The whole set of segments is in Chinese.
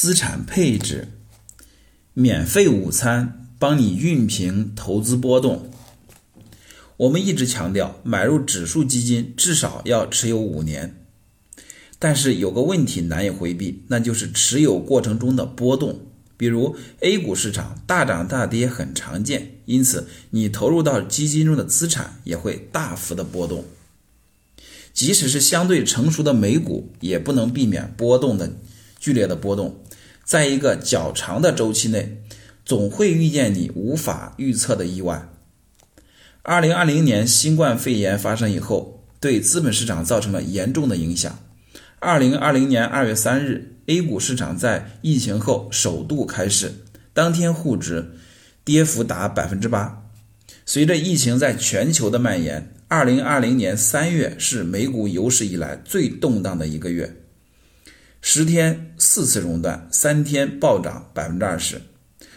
资产配置，免费午餐，帮你熨平投资波动。我们一直强调，买入指数基金至少要持有五年，但是有个问题难以回避，那就是持有过程中的波动。比如 A 股市场大涨大跌很常见，因此你投入到基金中的资产也会大幅的波动。即使是相对成熟的美股，也不能避免波动的剧烈的波动。在一个较长的周期内，总会遇见你无法预测的意外。二零二零年新冠肺炎发生以后，对资本市场造成了严重的影响。二零二零年二月三日，A 股市场在疫情后首度开市，当天沪指跌幅达百分之八。随着疫情在全球的蔓延，二零二零年三月是美股有史以来最动荡的一个月。十天四次熔断，三天暴涨百分之二十。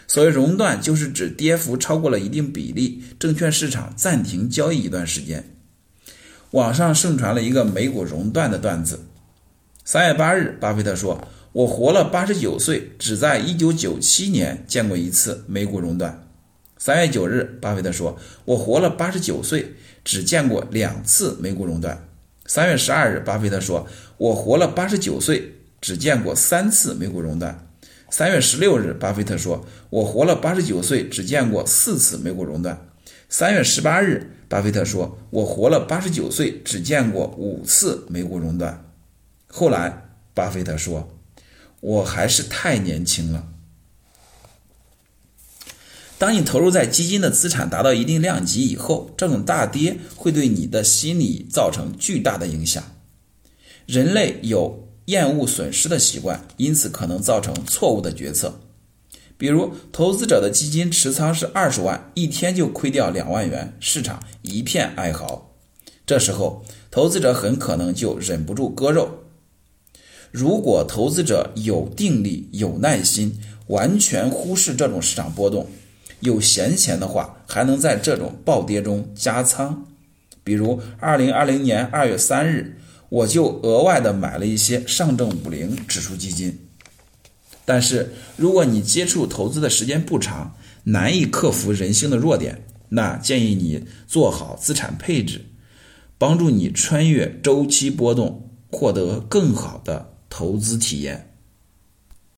所谓熔断，就是指跌幅超过了一定比例，证券市场暂停交易一段时间。网上盛传了一个美股熔断的段子。三月八日，巴菲特说：“我活了八十九岁，只在一九九七年见过一次美股熔断。”三月九日，巴菲特说：“我活了八十九岁，只见过两次美股熔断。”三月十二日，巴菲特说：“我活了八十九岁。”只见过三次美股熔断。三月十六日，巴菲特说：“我活了八十九岁，只见过四次美股熔断。”三月十八日，巴菲特说：“我活了八十九岁，只见过五次美股熔断。”后来，巴菲特说：“我还是太年轻了。”当你投入在基金的资产达到一定量级以后，这种大跌会对你的心理造成巨大的影响。人类有。厌恶损失的习惯，因此可能造成错误的决策。比如，投资者的基金持仓是二十万，一天就亏掉两万元，市场一片哀嚎。这时候，投资者很可能就忍不住割肉。如果投资者有定力、有耐心，完全忽视这种市场波动，有闲钱的话，还能在这种暴跌中加仓。比如，二零二零年二月三日。我就额外的买了一些上证五零指数基金，但是如果你接触投资的时间不长，难以克服人性的弱点，那建议你做好资产配置，帮助你穿越周期波动，获得更好的投资体验。